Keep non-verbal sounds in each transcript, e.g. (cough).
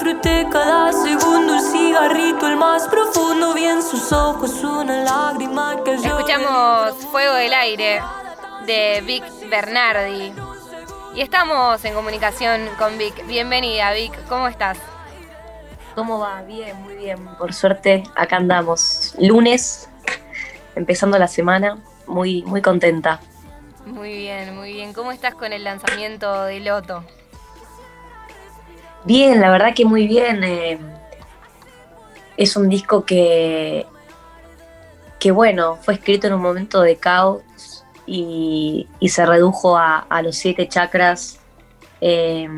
disfruté cada segundo el cigarrito, el más profundo, vi en sus ojos una lágrima que yo. Escuchamos Fuego del Aire de Vic Bernardi. Y estamos en comunicación con Vic. Bienvenida, Vic. ¿Cómo estás? ¿Cómo va? Bien, muy bien. Por suerte, acá andamos. Lunes, empezando la semana, muy, muy contenta. Muy bien, muy bien. ¿Cómo estás con el lanzamiento de Loto? Bien, la verdad que muy bien. eh, es un disco que, que, bueno, fue escrito en un momento de caos y, y se redujo a, los siete chakras, eh,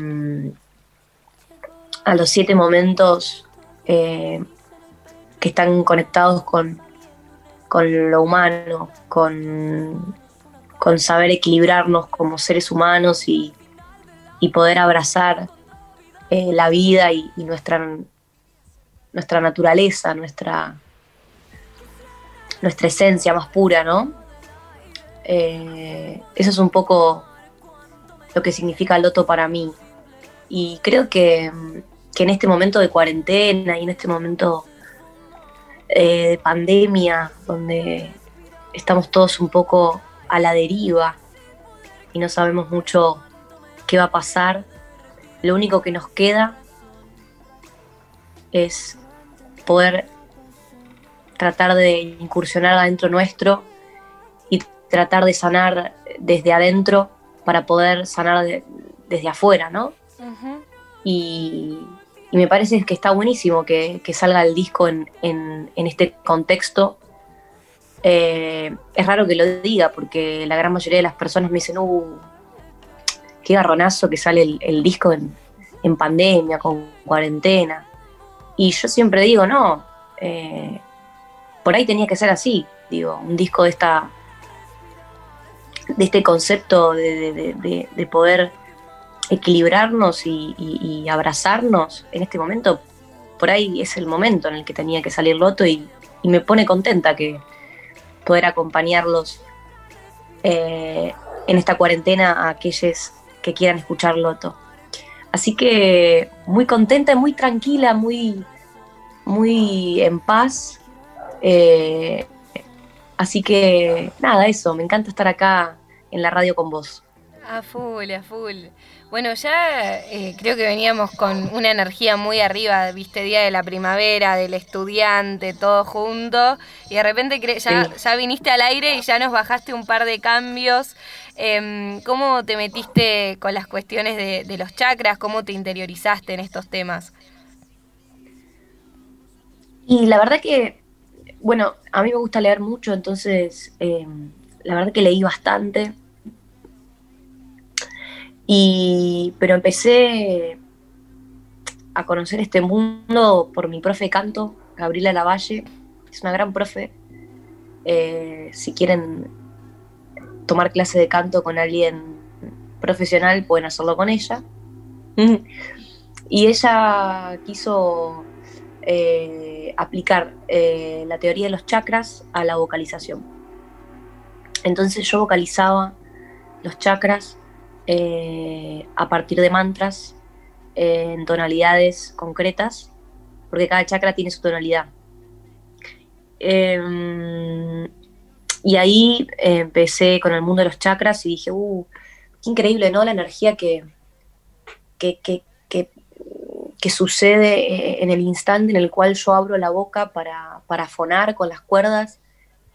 a los siete momentos eh, que están conectados con, con lo humano, con, con saber equilibrarnos como seres humanos y, y poder abrazar eh, la vida y, nuestra, nuestra naturaleza, nuestra, nuestra esencia más pura, ¿no? Eh, eso es un poco lo que significa loto para mí. Y creo que, que en este momento de cuarentena y en este momento eh, de pandemia, donde estamos todos un poco a la deriva y no sabemos mucho qué va a pasar, lo único que nos queda es poder tratar de incursionar adentro nuestro y tratar de sanar desde adentro para poder sanar de- desde afuera, ¿no? Y, y me parece que está buenísimo que, que salga el disco en, en- en este contexto. Eh, es raro que lo diga porque la gran mayoría de las personas me dicen, uh, qué garronazo que sale el, disco en, pandemia, con cuarentena. Y yo siempre digo, no, eh, por ahí tenía que ser así, digo, un disco de esta de este concepto de, de- de- de- de poder equilibrarnos y, abrazarnos en este momento, por ahí es el momento en el que tenía que salir Loto y, y me pone contenta que poder acompañarlos eh, en esta cuarentena a aquellos que quieran escuchar Loto. Así que muy contenta, muy tranquila, muy, muy en paz. Eh, así que nada, eso, me encanta estar acá en la radio con vos. A full, a full. Bueno, ya eh, creo que veníamos con una energía muy arriba, viste, Día de la Primavera, del estudiante, todo junto, y de repente cre- ya, Sí. ya viniste al aire y ya nos bajaste un par de cambios. Em, ¿Cómo te metiste con las cuestiones de, los chakras? ¿Cómo te interiorizaste en estos temas? Y la verdad que, bueno, a mí me gusta leer mucho, entonces eh, la verdad que leí bastante. Y, pero empecé a conocer este mundo por mi profe de canto, Gabriela Lavalle, es una gran profe. Eh, si quieren tomar clase de canto con alguien profesional, pueden hacerlo con ella. Y ella quiso eh, aplicar eh, la teoría de los chakras a la vocalización. Entonces yo vocalizaba los chakras eh, a partir de mantras en tonalidades concretas, porque cada chakra tiene su tonalidad. Y ahí eh, empecé con el mundo de los chakras y dije, uh, qué increíble, ¿no? La energía que, que, que, que, sucede eh, en el instante en el cual yo abro la boca para, para fonar con las cuerdas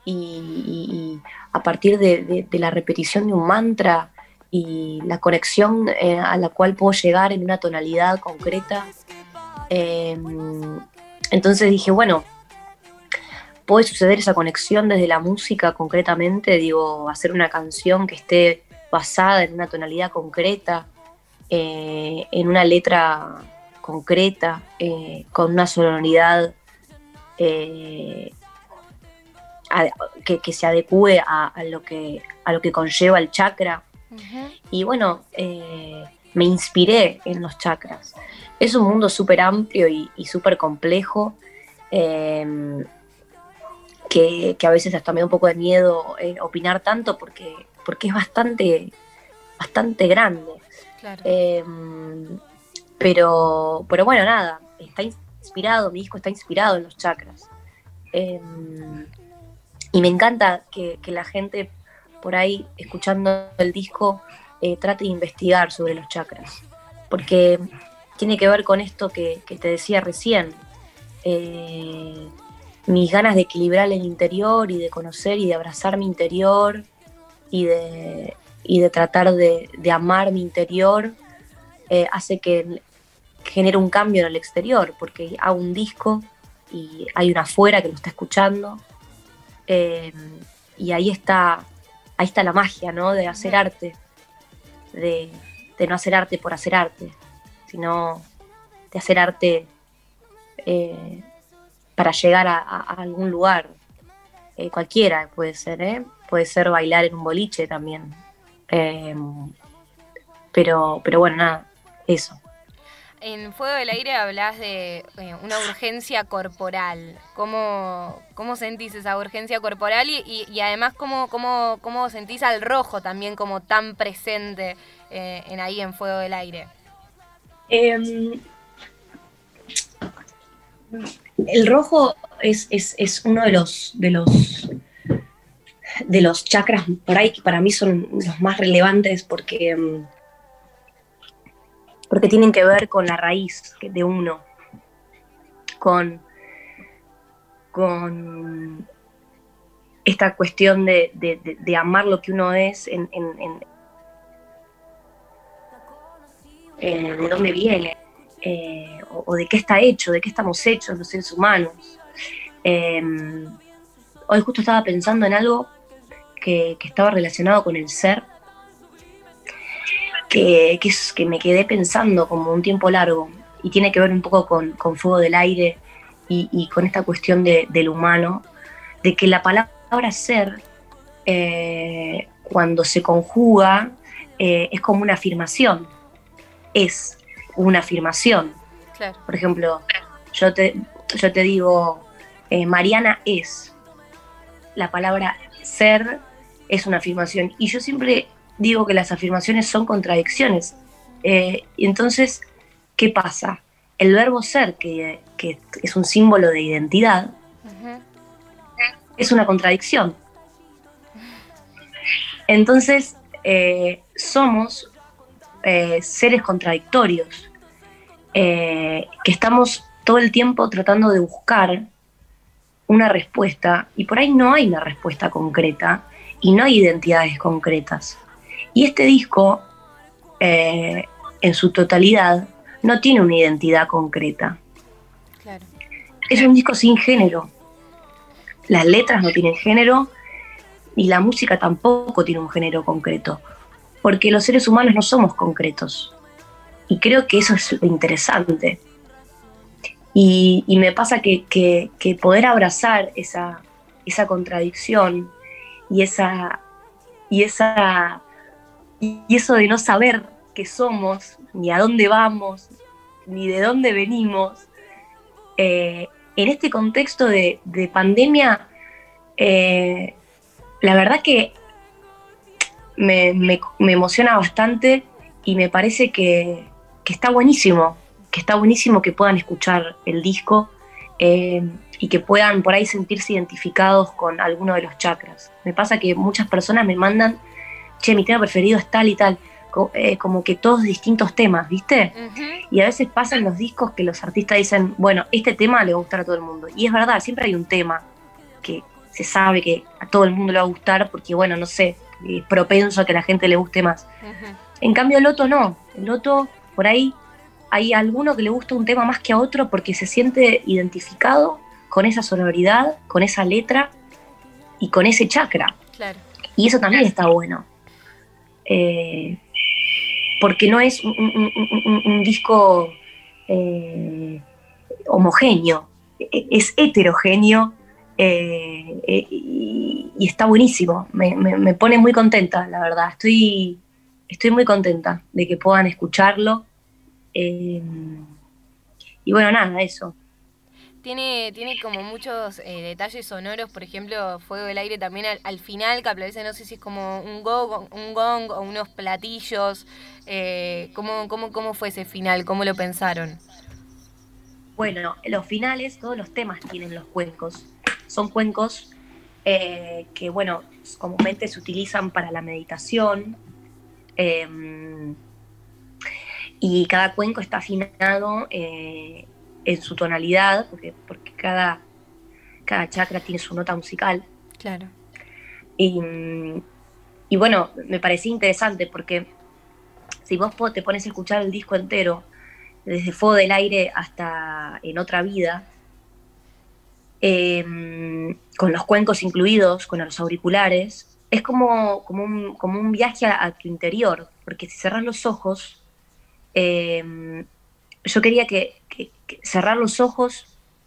y, a partir de, la repetición de un mantra y la conexión eh, a la cual puedo llegar en una tonalidad concreta. Entonces dije, bueno, puede suceder esa conexión desde la música concretamente, digo, hacer una canción que esté basada en una tonalidad concreta, eh, en una letra concreta, eh, con una sonoridad eh, a- que, que se adecue a, a lo que, a lo que conlleva el chakra. Y bueno, me inspiré en los chakras. Es un mundo súper amplio y, y súper complejo, eh, que, que a veces hasta me da un poco de miedo eh, opinar tanto porque, porque es bastante bastante grande. Em, pero, pero bueno, nada, está inspirado, mi disco está inspirado en los chakras. Em, y me encanta que, la gente por ahí, escuchando el disco, eh, trate de investigar sobre los chakras. Porque tiene que ver con esto que, te decía recién. Eh, mis ganas de equilibrar el interior y de conocer y de abrazar mi interior y de, y de tratar de, amar mi interior eh, hace que genere un cambio en el exterior, porque hago un disco y hay una afuera que lo está escuchando. Eh, y ahí está, ahí está la magia, ¿no? De hacer arte, de, no hacer arte por hacer arte, sino de hacer arte eh, para llegar a, algún lugar. Eh, cualquiera puede ser, ¿eh? Puede ser bailar en un boliche también. pero, pero bueno, nada, eso. En Fuego del Aire hablas de eh, una urgencia corporal. ¿Cómo, ¿Cómo, sentís esa urgencia corporal y, además cómo, cómo, cómo, sentís al rojo también como tan presente eh, en ahí en Fuego del Aire? El rojo es, uno de los, de los de los chakras por ahí que para mí son los más relevantes porque em, porque tienen que ver con la raíz de uno, con, con esta cuestión de, amar lo que uno es en, de dónde viene, eh, o, de qué está hecho, de qué estamos hechos los seres humanos. Em, hoy justo estaba pensando en algo que, que estaba relacionado con el ser que, que, me quedé pensando como un tiempo largo y tiene que ver un poco con, Fuego del Aire y, con esta cuestión del humano, de que la palabra ser, eh, cuando se conjuga, eh, es como una afirmación, es una afirmación. Por ejemplo, yo te, yo te digo, eh, Mariana es, la palabra ser es una afirmación. Y yo siempre digo que las afirmaciones son contradicciones. Eh, y entonces, ¿qué pasa? El verbo ser, que, es un símbolo de identidad, es una contradicción. Entonces, eh, somos eh, seres contradictorios, que estamos todo el tiempo tratando de buscar una respuesta, y por ahí no hay una respuesta concreta, y no hay identidades concretas. Y este disco, eh, en su totalidad, no tiene una identidad concreta. Es un disco sin género. Las letras no tienen género y la música tampoco tiene un género concreto, porque los seres humanos no somos concretos. Y creo que eso es interesante. Y, me pasa que, poder abrazar esa, esa contradicción y esa, y esa y eso de no saber qué somos, ni a dónde vamos, ni de dónde venimos, eh, en este contexto de, pandemia, eh, la verdad que me, emociona bastante y me parece que, está buenísimo, que está buenísimo que puedan escuchar el disco eh, y que puedan por ahí sentirse identificados con alguno de los chakras. Me pasa que muchas personas me mandan che, mi tema preferido es tal y tal, eh, como que todos distintos temas, ¿viste? Y a veces pasan los discos que los artistas dicen, bueno, este tema le va a gustar a todo el mundo. Y es verdad, siempre hay un tema que se sabe que a todo el mundo le va a gustar porque, bueno, no sé, es propenso a que a la gente le guste más. En cambio, el Loto no. El Loto, por ahí, hay alguno que le gusta un tema más que a otro porque se siente identificado con esa sonoridad, con esa letra y con ese chakra. Y eso también está bueno. Eh, porque no es un, disco eh, homogéneo, e, es heterogéneo eh, y, está buenísimo. Me, pone muy contenta, la verdad. Estoy, estoy muy contenta de que puedan escucharlo. Y bueno, nada, eso. tiene, tiene como muchos eh, detalles sonoros, por ejemplo, Fuego del Aire también al, final, que a veces no sé si es como un gong, un gong o unos platillos. Eh, ¿cómo, cómo, ¿Cómo fue ese final? ¿Cómo lo pensaron? Bueno, los finales, todos los temas tienen los cuencos. Son cuencos eh, que, bueno, comúnmente se utilizan para la meditación. Y cada cuenco está afinado eh, en su tonalidad, porque, porque cada, cada chakra tiene su nota musical. Claro. Y, y bueno, me parecía interesante porque si vos te pones a escuchar el disco entero, desde Fuego del Aire hasta En Otra Vida, em, con los cuencos incluidos, con los auriculares, es como, como, un, como un viaje a, tu interior, porque si cerras los ojos, em, yo quería que, cerrar los ojos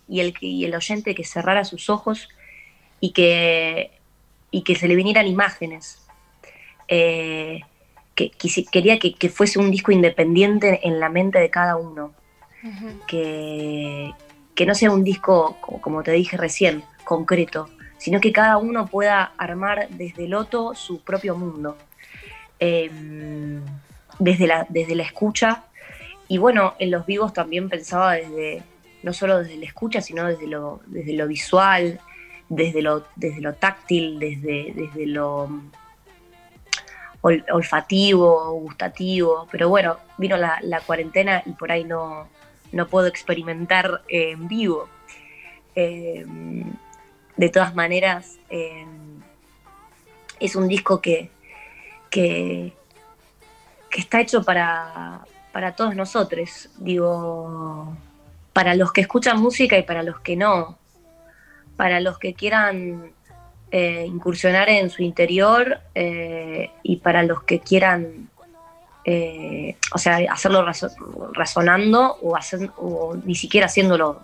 y el, y el oyente que cerrara sus ojos y que, y que se le vinieran imágenes. Eh, que, quería que, fuese un disco independiente en la mente de cada uno. que, que, no sea un disco, como, te dije recién, concreto, sino que cada uno pueda armar desde el otro su propio mundo. Em, desde, la, desde la escucha. Y bueno, en los vivos también pensaba desde, no solo desde la escucha, sino desde lo, desde lo visual, desde lo, desde lo táctil, desde, desde lo olfativo, gustativo, pero bueno, vino la, cuarentena y por ahí no, no puedo experimentar en vivo. Eh, de todas maneras, eh, es un disco que, que, está hecho para, para todos nosotros, digo, para los que escuchan música y para los que no, para los que quieran eh, incursionar en su interior eh, y para los que quieran, eh, o sea, hacerlo razonando o, hacer, o ni siquiera haciéndolo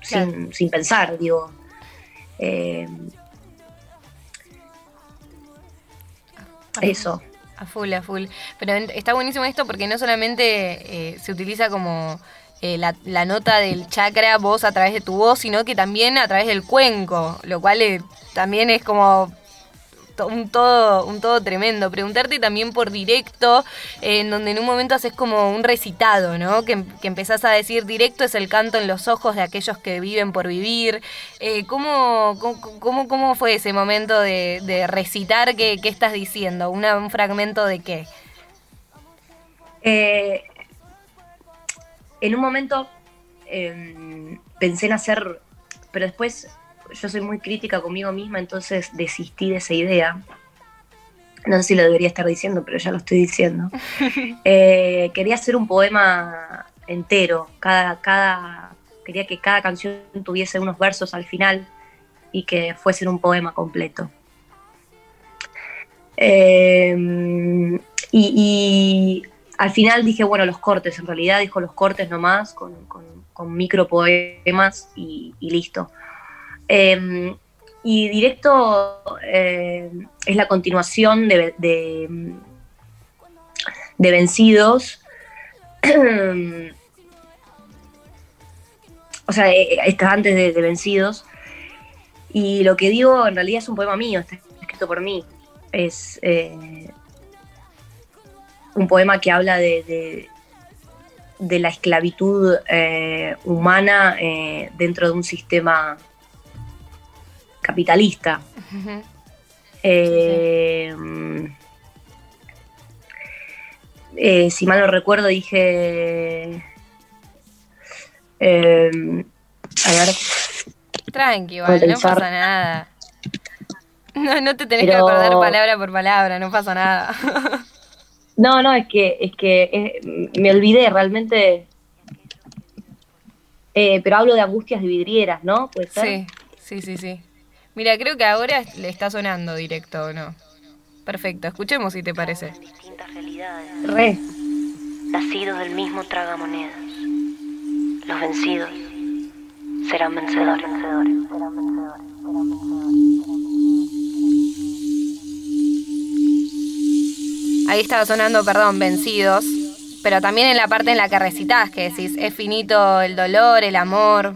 sin, pensar, digo. eso. A full, a full. Pero está buenísimo esto porque no solamente se utiliza como eh, la, nota del chakra voz a través de tu voz, sino que también a través del cuenco, lo cual eh, también es como un todo, un todo tremendo. Preguntarte también por directo, eh, en donde en un momento haces como un recitado, ¿no? Que, empezás a decir directo es el canto en los ojos de aquellos que viven por vivir. ¿cómo, cómo, cómo, fue ese momento de, recitar? ¿Qué, ¿Qué, estás diciendo? ¿Un fragmento de qué? Eh, en un momento em, pensé en hacer, pero después yo soy muy crítica conmigo misma, entonces desistí de esa idea. No sé si lo debería estar diciendo, pero ya lo estoy diciendo. (laughs) Eh, quería hacer un poema entero, cada, cada, quería que cada canción tuviese unos versos al final y que fuese un poema completo. Em, y, al final dije, bueno, los cortes, en realidad dijo los cortes nomás, con, con, micropoemas y, listo. Em, y directo eh, es la continuación de, de, Vencidos. (clears throat) o sea, eh, está antes de, Vencidos. Y lo que digo en realidad es un poema mío, está escrito por mí. Es, eh, un poema que habla de, de, la esclavitud eh, humana eh, dentro de un sistema capitalista. Eh, si mal no recuerdo, dije. a ver. Tranqui, no pasa nada. No, no te tenés que acordar palabra por palabra, no pasa nada. No, no, es que, es que eh, me olvidé realmente. Eh, pero hablo de angustias de vidrieras, ¿no? Sí, sí, sí, sí. Mira, creo que ahora le está sonando directo, ¿no? Perfecto, escuchemos si te parece. Distintas realidades. Re. Nacidos del mismo tragamonedas. Los vencidos serán vencedores. vencedores. Serán vencedores. Serán vencedores. Ahí estaba sonando, perdón, vencidos. Pero también en la parte en la que recitas, que decís, es finito el dolor, el amor.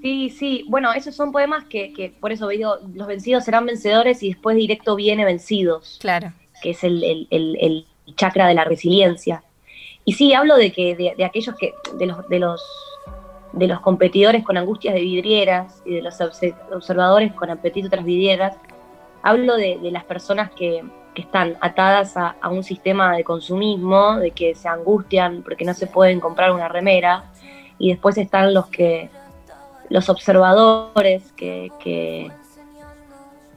Sí, sí, bueno, esos son poemas que, que, por eso digo, los vencidos serán vencedores y después directo viene vencidos. Claro. Que es el, el, el, chakra de la resiliencia. Y sí, hablo de que de, de, aquellos que, de los, de los de los competidores con angustias de vidrieras y de los observadores con apetito tras vidrieras, hablo de, de las personas que, que están atadas a, a, un sistema de consumismo, de que se angustian porque no se pueden comprar una remera, y después están los que los observadores que, que,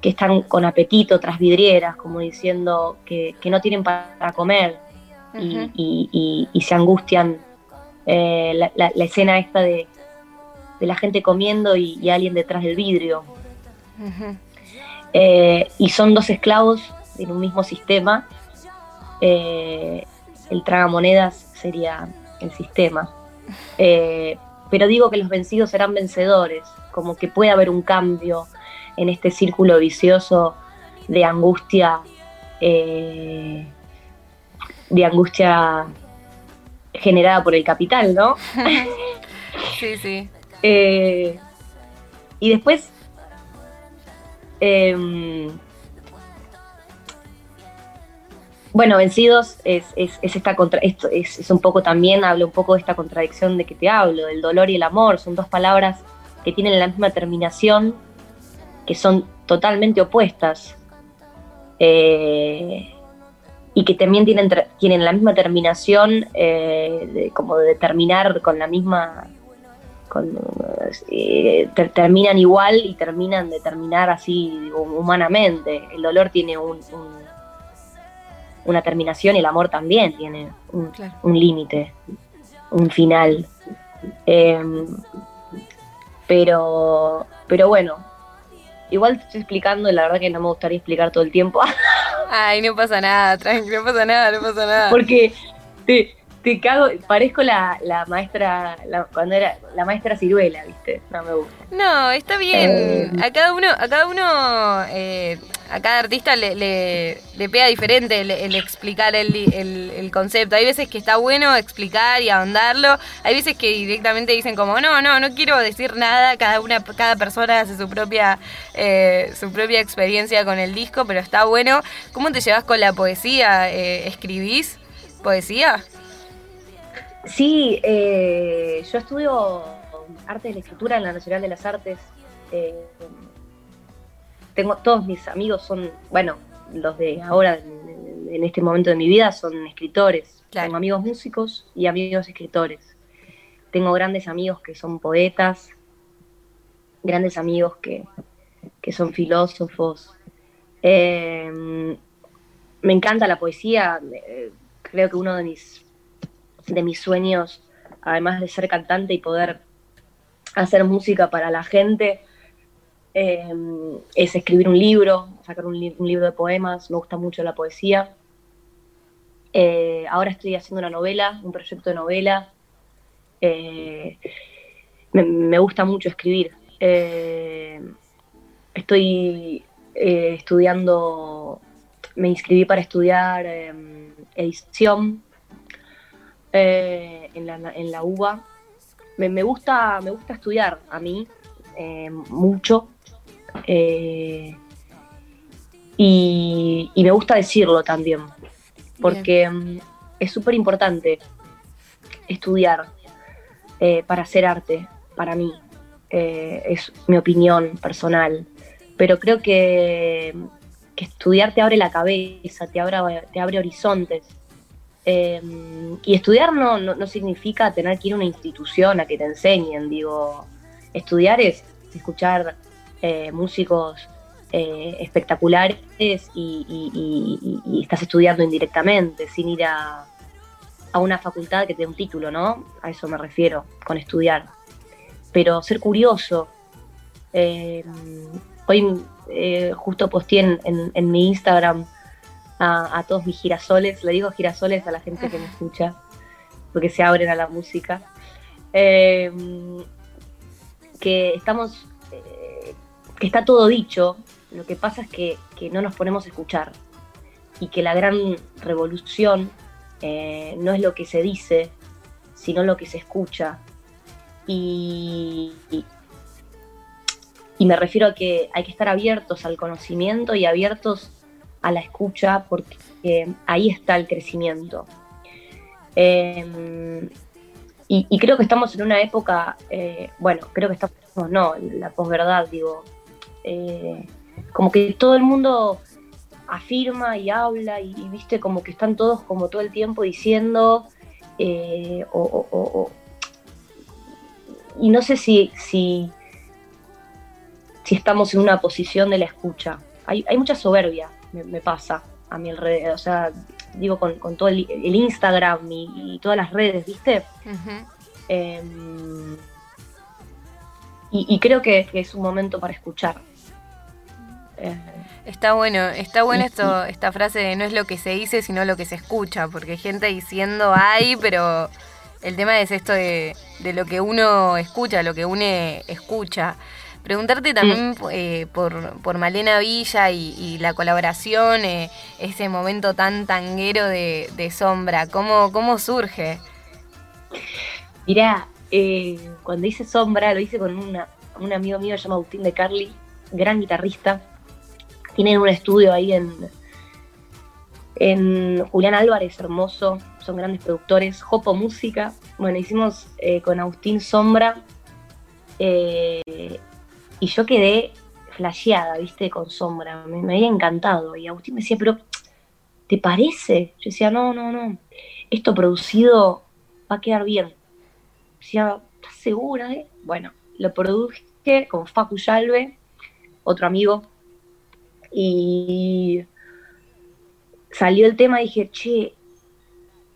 están con apetito tras vidrieras, como diciendo que, no tienen para comer y, se angustian. Eh, la, escena esta de, la gente comiendo y, alguien detrás del vidrio. Eh, y son dos esclavos en un mismo sistema. Eh, el tragamonedas sería el sistema pero digo que los vencidos serán vencedores, como que puede haber un cambio en este círculo vicioso de angustia, eh, de angustia generada por el capital, ¿no? (laughs) sí, sí. Eh, y después, em, Bueno, Vencidos es, esta contra, esto es, un poco también, habla un poco de esta contradicción de que te hablo, del dolor y el amor. Son dos palabras que tienen la misma terminación, que son totalmente opuestas. Eh, y que también tienen, tienen la misma terminación, eh, como de terminar con la misma. Eh, terminan igual y terminan de terminar así humanamente. El dolor tiene un una terminación y el amor también tiene un, límite, un final. Em, pero, pero bueno, igual te estoy explicando y la verdad que no me gustaría explicar todo el tiempo. (laughs) Ay, no pasa nada, tranquilo, no pasa nada, no pasa nada. Porque te, te cago, parezco la, la maestra, cuando era la maestra ciruela, ¿viste? No me gusta. No, está bien. Eh, a cada uno, a cada uno, eh, a cada artista le, le, pega diferente el, explicar el, el, concepto. Hay veces que está bueno explicar y ahondarlo. Hay veces que directamente dicen como, no, no, no quiero decir nada. Cada una, cada persona hace su propia, eh, su propia experiencia con el disco, pero está bueno. ¿Cómo te llevas con la poesía? ¿Escribís poesía? Sí, eh, yo estudio arte de la escritura en la Nacional de las Artes. Eh, tengo todos mis amigos son, bueno, los de ahora, en, este momento de mi vida, son escritores. Tengo amigos músicos y amigos escritores. Tengo grandes amigos que son poetas, grandes amigos que, son filósofos. Eh, me encanta la poesía. creo que uno de mis de mis sueños, además de ser cantante y poder hacer música para la gente, eh, es escribir un libro, sacar un, libro de poemas, me gusta mucho la poesía. Eh, ahora estoy haciendo una novela, un proyecto de novela. Eh, me, gusta mucho escribir. estoy estudiando, me inscribí para estudiar edición eh, en, la, en, la, UBA. Me, gusta, me gusta estudiar a mí eh, mucho eh, y, me gusta decirlo también, porque mm, es súper importante estudiar para hacer arte, para mí. es mi opinión personal, pero creo que, que estudiar te abre la cabeza, te abre, te abre horizontes Em, y estudiar no, no, significa tener que ir a una institución a que te enseñen, digo, estudiar es escuchar eh, músicos eh, espectaculares y, estás estudiando indirectamente, sin ir a, a una facultad que te dé un título, ¿no? A eso me refiero con estudiar. Pero ser curioso. Em, hoy eh, justo posteé en, en mi Instagram a, todos mis girasoles, le digo girasoles a la gente que me escucha, porque se abren a la música, em, que estamos, eh, que está todo dicho, lo que pasa es que, no nos ponemos a escuchar y que la gran revolución eh, no es lo que se dice, sino lo que se escucha. Y, y me refiero a que hay que estar abiertos al conocimiento y abiertos a la escucha porque ahí está el crecimiento. Em, y, creo que estamos en una época, eh, bueno, creo que estamos, no, la posverdad, digo, eh, como que todo el mundo afirma y habla y, viste como que están todos como todo el tiempo diciendo eh, y no sé si, si, si estamos en una posición de la escucha. Hay, hay mucha soberbia, me, pasa a mi alrededor, o sea, digo con, todo el, Instagram y, todas las redes, ¿viste? Em, y, creo que, es un momento para escuchar. Eh, está bueno, está bueno esto, esta frase de no es lo que se dice, sino lo que se escucha, porque gente diciendo hay, pero el tema es esto de, de lo que uno escucha, lo que uno escucha. Preguntarte también mm. eh, por, por, Malena Villa y, la colaboración, eh, ese momento tan tanguero de, Sombra, ¿cómo, ¿cómo surge? Mirá, eh, cuando hice Sombra lo hice con una, un amigo mío llamado Agustín de Carly, gran guitarrista. Tienen un estudio ahí en, en Julián Álvarez, hermoso, son grandes productores. Jopo Música, bueno, hicimos con Agustín Sombra. Y yo quedé flasheada, viste, con sombra. Me, había encantado. Y Agustín me decía, pero, ¿te parece? Yo decía, no, no, no. Esto producido va a quedar bien. Decía, ¿estás segura? Eh? Bueno, lo produje con Facu Yalve, otro amigo. Y salió el tema dije, che,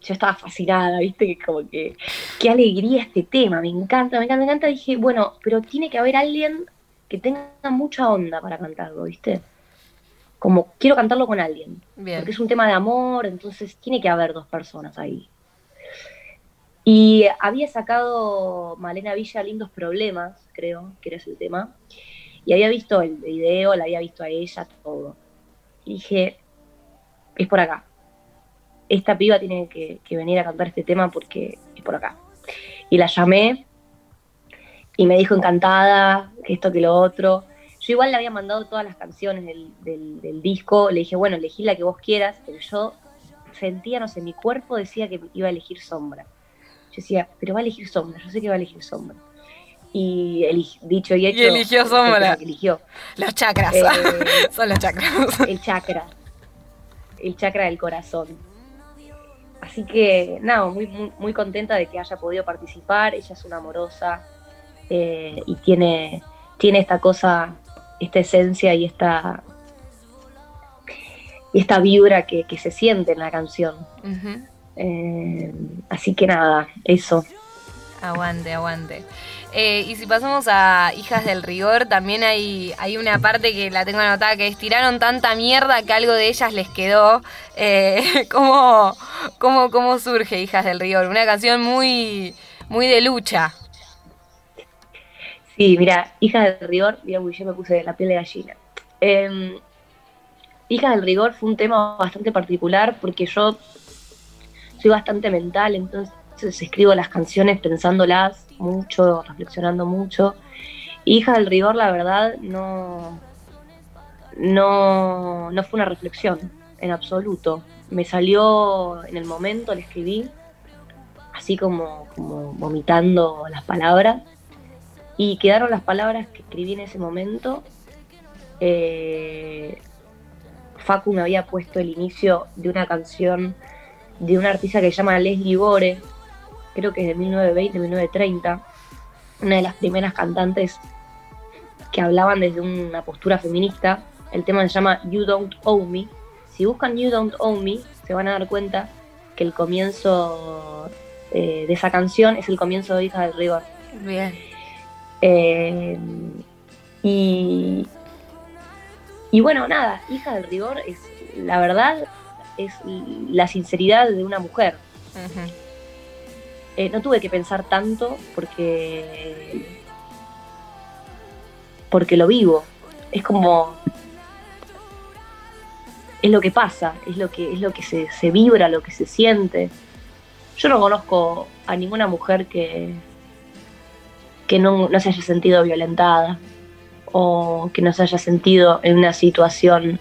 yo estaba fascinada, viste, que como que, qué alegría este tema, me encanta, me encanta, me encanta. dije, bueno, pero tiene que haber alguien que tenga mucha onda para cantarlo, ¿viste? Como quiero cantarlo con alguien. Porque es un tema de amor, entonces tiene que haber dos personas ahí. Y había sacado Malena Villa Lindos Problemas, creo, que era el tema. Y había visto el video, la había visto a ella, todo. Y dije, es por acá. Esta piba tiene que, que venir a cantar este tema porque es por acá. Y la llamé y me dijo encantada, que esto, que lo otro. Yo igual le había mandado todas las canciones del, disco, le dije, bueno, elegí la que vos quieras, pero yo sentía, no sé, mi cuerpo decía que iba a elegir sombra. Yo decía, pero va a elegir sombra, yo sé que va a elegir sombra. Y dicho y hecho. Y eligió sombra. Eligió. Los chakras. Eh, (laughs) Son los chakras. El chakra. El chakra del corazón. Así que, nada, muy, muy, muy contenta de que haya podido participar. Ella es una amorosa, eh, y tiene, tiene esta cosa, esta esencia y esta, y esta vibra que, se siente en la canción. Eh, así que nada, eso. Aguante, aguante. Eh, y si pasamos a Hijas del Rigor, también hay, hay una parte que la tengo anotada que estiraron tanta mierda que algo de ellas les quedó. (laughs) ¿cómo, cómo, cómo surge Hijas del Rigor? Una canción muy, muy de lucha. Sí, mira, Hija del Rigor, mira, me puse la piel de gallina. Eh, Hija del Rigor fue un tema bastante particular porque yo soy bastante mental, entonces escribo las canciones pensándolas mucho, reflexionando mucho. Hija del Rigor, la verdad, no, no, no fue una reflexión en absoluto. Me salió en el momento, la escribí, así como, como vomitando las palabras y quedaron las palabras que escribí en ese momento. Eh, Facu me había puesto el inicio de una canción de una artista que se llama Leslie Gore, creo que es de 1920, 1930, una de las primeras cantantes que hablaban desde una postura feminista. El tema se llama You Don't Owe Me. Si buscan You Don't Owe Me, se van a dar cuenta que el comienzo eh, de esa canción es el comienzo de Hija del Rigor. Bien. Eh, y, y bueno, nada, hija del rigor es, la verdad, es la sinceridad de una mujer. Eh, no tuve que pensar tanto porque porque lo vivo. Es como es lo que pasa, es lo que es lo que se, se vibra, lo que se siente. Yo no conozco a ninguna mujer que, que no, se haya sentido violentada. o que no se haya sentido en una situación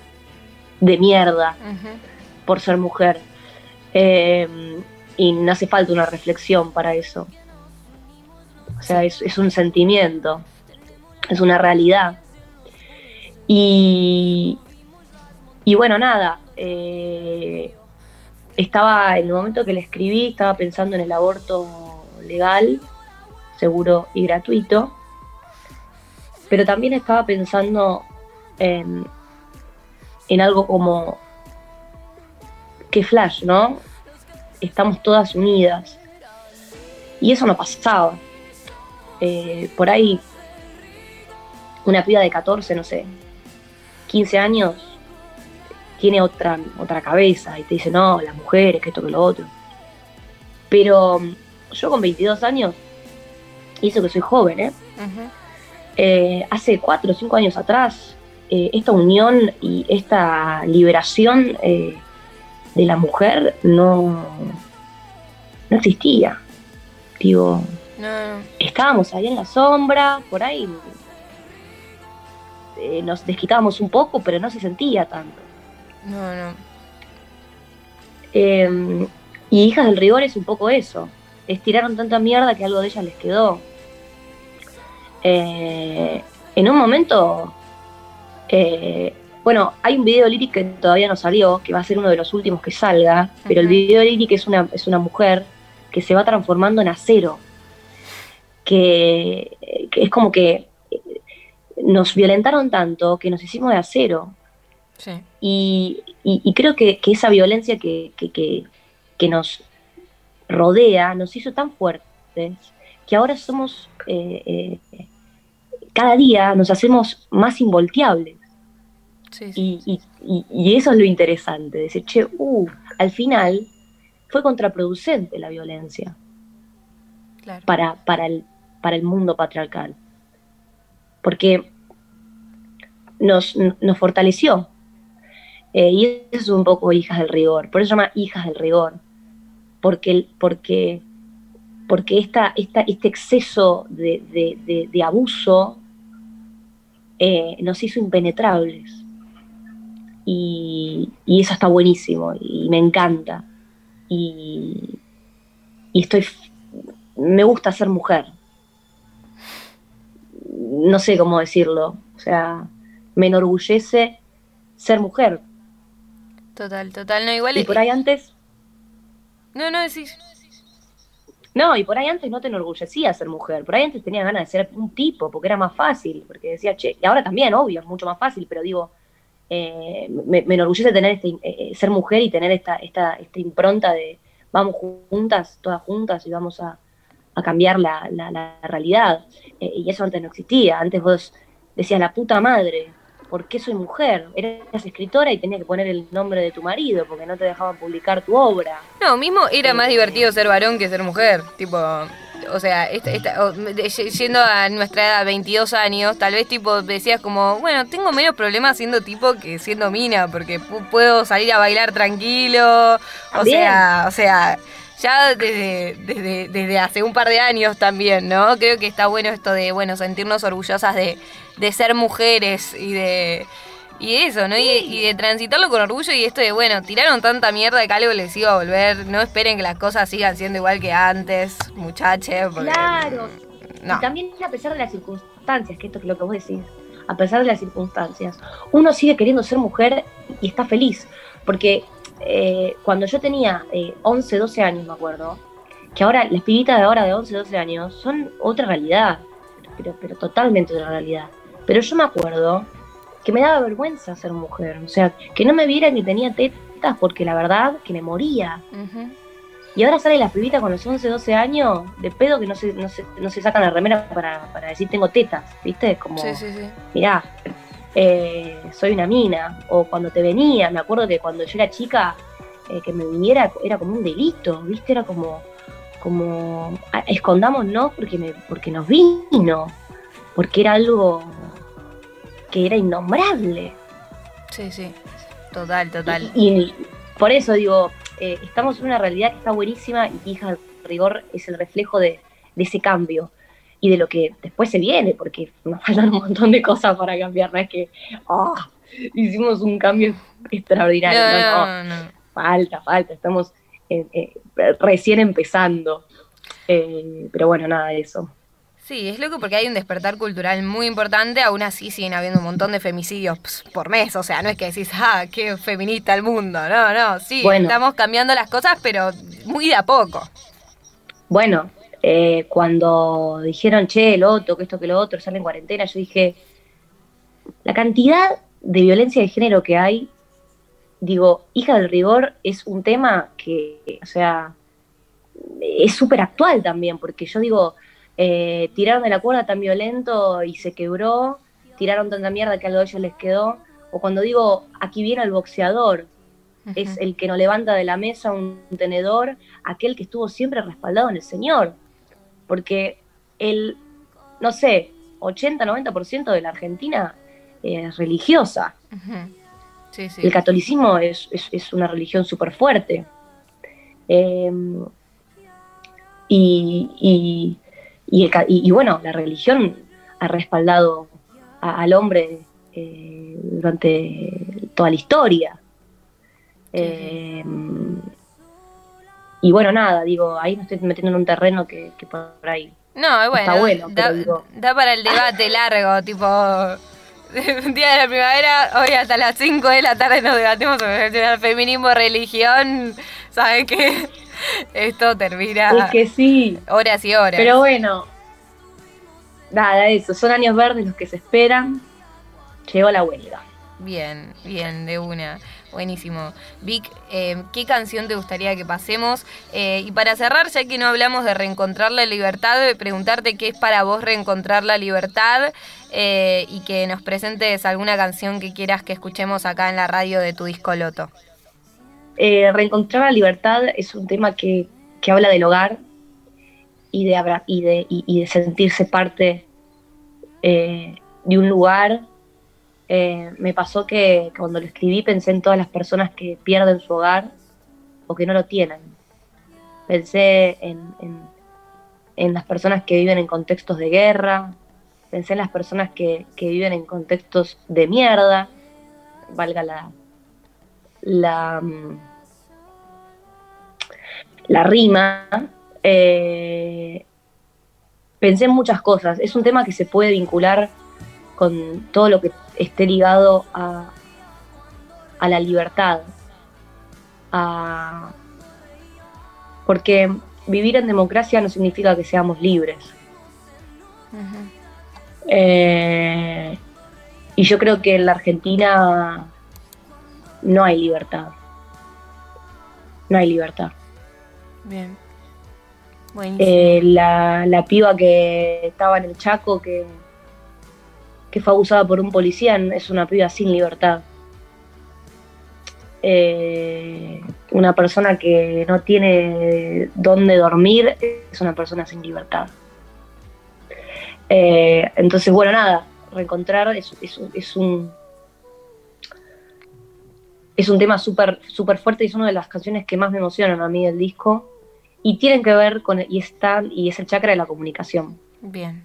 de mierda por ser mujer. Eh, y no hace falta una reflexión para eso. O sea, es, es un sentimiento, es una realidad. Y, y bueno, nada, eh, estaba en el momento que le escribí, estaba pensando en el aborto legal, seguro y gratuito, pero también estaba pensando en, en algo como que flash, ¿no? Estamos todas unidas. Y eso no pasaba. Eh, por ahí, una piba de 14, no sé, 15 años, tiene otra, otra cabeza y te dice, no, las mujeres, que esto, que lo otro. Pero yo con 22 años, y eso que soy joven, ¿eh? Eh, hace 4 o 5 años atrás, eh, esta unión y esta liberación eh, de la mujer no, no existía. Digo, no. estábamos ahí en la sombra, por ahí eh, nos desquitábamos un poco, pero no se sentía tanto. No, no. Eh, y Hijas del Rigor es un poco eso. Estiraron tanta mierda que algo de ellas les quedó. Eh, en un momento, eh, bueno, hay un video líric que todavía no salió, que va a ser uno de los últimos que salga, pero el video líric es una, es una mujer que se va transformando en acero. Que, que es como que nos violentaron tanto que nos hicimos de acero. Sí. Y, y- y creo que, que esa violencia que, que- que- que nos rodea nos hizo tan fuertes que ahora somos, eh, eh, cada día nos hacemos más involteables. Sí, sí. Y, y- y- eso es lo interesante, decir, che, uh, al final fue contraproducente la violencia Claro. para, para, el, para el mundo patriarcal. Porque nos, nos fortaleció. Eh, y eso es un poco hijas del rigor. Por eso se llama hijas del rigor. Porque, porque, porque esta, esta, este exceso de, de- de- de abuso eh, nos hizo impenetrables. Y, y eso está buenísimo y me encanta. Y, y estoy me gusta ser mujer. No sé cómo decirlo. O sea, me enorgullece ser mujer. Total, total. No, igual. Y por ahí antes, No, no decís. No, y por ahí antes no te enorgullecía ser mujer. Por ahí antes tenía ganas de ser un tipo, porque era más fácil. Porque decía, che, y ahora también, obvio, es mucho más fácil, pero digo, eh, me, me enorgullece tener este, eh, eh, ser mujer y tener esta, esta, esta impronta de vamos juntas, todas juntas y vamos a, cambiar la, la- la realidad. Eh, y eso antes no existía. Antes vos decías, la puta madre, ¿por qué soy mujer? Eras escritora y tenías que poner el nombre de tu marido porque no te dejaban publicar tu obra. No, mismo era más divertido ser varón que ser mujer. Tipo, o sea, esta- yendo a nuestra edad, 22 años, tal vez tipo decías como, bueno, tengo menos problemas siendo tipo que siendo mina, porque pu- puedo salir a bailar tranquilo. O sea, o sea, ya desde, desde, desde hace un par de años también, ¿no? Creo que está bueno esto de, bueno, sentirnos orgullosas de, de ser mujeres y de... Y eso, ¿no? Y, y de transitarlo con orgullo y esto de, bueno, tiraron tanta mierda que algo les iba a volver. No esperen que las cosas sigan siendo igual que antes, muchachos. Claro. No. Y también a pesar de las circunstancias, que esto es lo que vos decís, a pesar de las circunstancias, uno sigue queriendo ser mujer y está feliz. Porque eh, cuando yo tenía eh, 11, 12 años, me acuerdo, que ahora las pibitas de ahora de 11, 12 años son otra realidad, pero, pero totalmente otra realidad. Pero yo me acuerdo que me daba vergüenza ser mujer, o sea, que no me vieran que tenía tetas porque la verdad que me moría. Y ahora sale la pibita con los 11, 12 años de pedo que no se, no se, no se sacan la remera para, para decir tengo tetas, ¿viste? Como, Sí, sí, sí. mirá, eh, soy una mina. O cuando te venía, me acuerdo que cuando yo era chica, eh, que me viniera era como un delito, ¿viste? Era como, como "Ah, escondámonos porque, me, porque nos vino, porque era algo que era innombrable. Sí, sí. Total, total. Y, y por eso digo, eh, estamos en una realidad que está buenísima y Hija Rigor es el reflejo de, de ese cambio. y de lo que después se viene, porque nos faltan un montón de cosas para cambiar, no es que ah, hicimos un cambio extraordinario, no, no, falta, falta, estamos eh, recién empezando, eh, pero bueno, nada de eso. Sí, es loco porque hay un despertar cultural muy importante, aún así siguen habiendo un montón de femicidios por mes, o sea, no es que decís, ah, qué feminista el mundo, no, no, sí, estamos cambiando las cosas, pero muy de a poco. Bueno, eh, cuando dijeron, che, el otro, que esto, que lo otro, sale en cuarentena, yo dije, la cantidad de violencia de género que hay, digo, hija del rigor es un tema que, o sea, es súper actual también, porque yo digo, eh, tiraron de la cuerda tan violento y se quebró, tiraron tanta mierda que algo de ellos les quedó. O cuando digo, aquí viene el boxeador, es el que no levanta de la mesa un tenedor, aquel que estuvo siempre respaldado en el Señor. Porque el, no sé, 80-90% de la Argentina es religiosa. El catolicismo es, una religión súper fuerte. Em, y, y, bueno, la religión ha respaldado al hombre eh, durante toda la historia. Eh, y bueno, nada, digo, ahí me estoy metiendo en un terreno que, por ahí no, bueno, está bueno. Da, para el debate (laughs) largo, tipo, un (laughs) día de la primavera, hoy hasta las 5 de la tarde nos debatimos sobre el feminismo, religión, ¿saben qué? (laughs) Esto termina. Es que sí. Horas y horas. Pero bueno, nada, eso. Son años verdes los que se esperan. Llegó la huelga. Bien, bien, de una. Buenísimo. Vic, eh, ¿qué canción te gustaría que pasemos? Eh, y para cerrar, ya que no hablamos de reencontrar la libertad, preguntarte qué es para vos reencontrar la libertad eh, y que nos presentes alguna canción que quieras que escuchemos acá en la radio de tu disco Loto. Reencontrar la libertad es un tema que, que habla del hogar y de, y de, y de sentirse parte de un lugar eh, me pasó que cuando lo escribí pensé en todas las personas que pierden su hogar o que no lo tienen. Pensé en, las personas que viven en contextos de guerra, pensé en las personas que, viven en contextos de mierda, valga la, la, mm, la rima. Eh, pensé en muchas cosas. Es un tema que se puede vincular con todo lo que esté ligado a, a la libertad. porque vivir en democracia no significa que seamos libres. Eh, y yo creo que en la Argentina no hay libertad. No hay libertad. Bien. Eh, la, la piba que estaba en el Chaco, que que fue abusada por un policía es una piba sin libertad. Eh, una persona que no tiene dónde dormir es una persona sin libertad. Eh, entonces, bueno, nada, reencontrar es, un es un tema súper super fuerte y es una de las canciones que más me emocionan a mí del disco y tienen que ver con y están y es el chakra de la comunicación. Bien.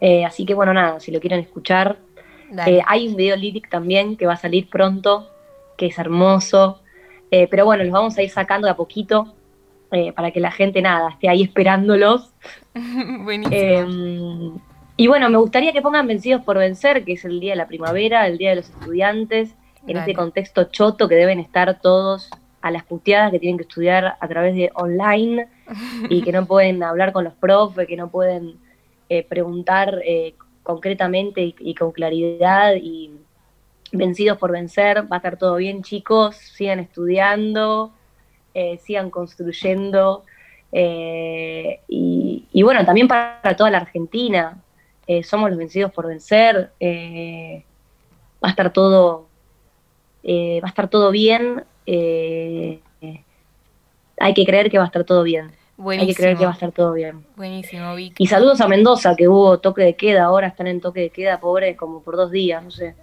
Eh, así que bueno, nada, si lo quieren escuchar. Eh, hay un video líric también que va a salir pronto, que es hermoso. Eh, pero bueno, los vamos a ir sacando de a poquito para que la gente, nada, esté ahí esperándolos. (laughs) Buenísimo. y bueno, me gustaría que pongan Vencidos por Vencer, que es el día de la primavera, el día de los estudiantes, en este contexto choto que deben estar todos a las puteadas, que tienen que estudiar a través de online y que no (laughs) pueden hablar con los profes, que no pueden eh, preguntar eh, concretamente y, con claridad y vencidos por vencer, va a estar todo bien chicos, sigan estudiando, eh, sigan construyendo y, bueno, también para toda la Argentina, somos los vencidos por vencer, va a estar todo, va a estar todo bien, hay que creer que va a estar todo bien. Hay que creer que va a estar todo bien. Buenísimo, Vic. Y saludos a Mendoza, que hubo toque de queda, ahora están en toque de queda, pobre, como por dos días, no sé.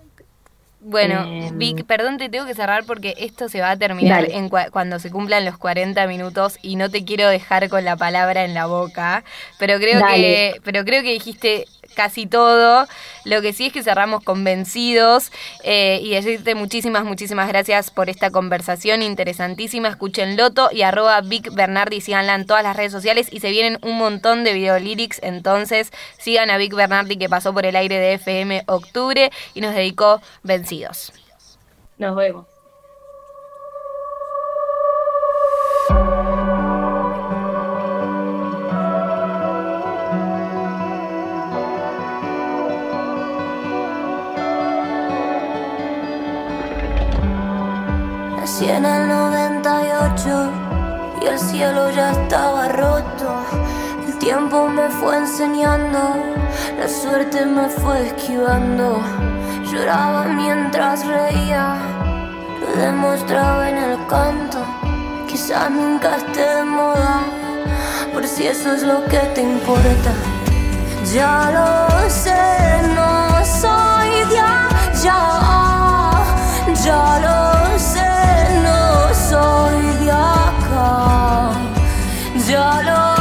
Bueno, Em, Vic, perdón, te tengo que cerrar porque esto se va a terminar en cua- cuando se cumplan los 40 minutos y no te quiero dejar con la palabra en la boca, pero creo Dale. que pero creo que dijiste casi todo. Lo que sí es que cerramos convencidos eh, y decirte muchísimas, muchísimas gracias por esta conversación interesantísima. Escuchen Loto y arroba Vic Bernardi, síganla en todas las redes sociales y se vienen un montón de videolyrics, entonces sigan a Vic Bernardi que pasó por el aire de FM Octubre y nos dedicó Vencidos. Nos vemos. En el 98 y el cielo ya estaba roto. El tiempo me fue enseñando, la suerte me fue esquivando. Lloraba mientras reía, lo demostraba en el canto. Quizás nunca esté de moda, por si eso es lo que te importa. Ya lo sé, no soy de allá. Ya lo sé, soy de acá. Ya lo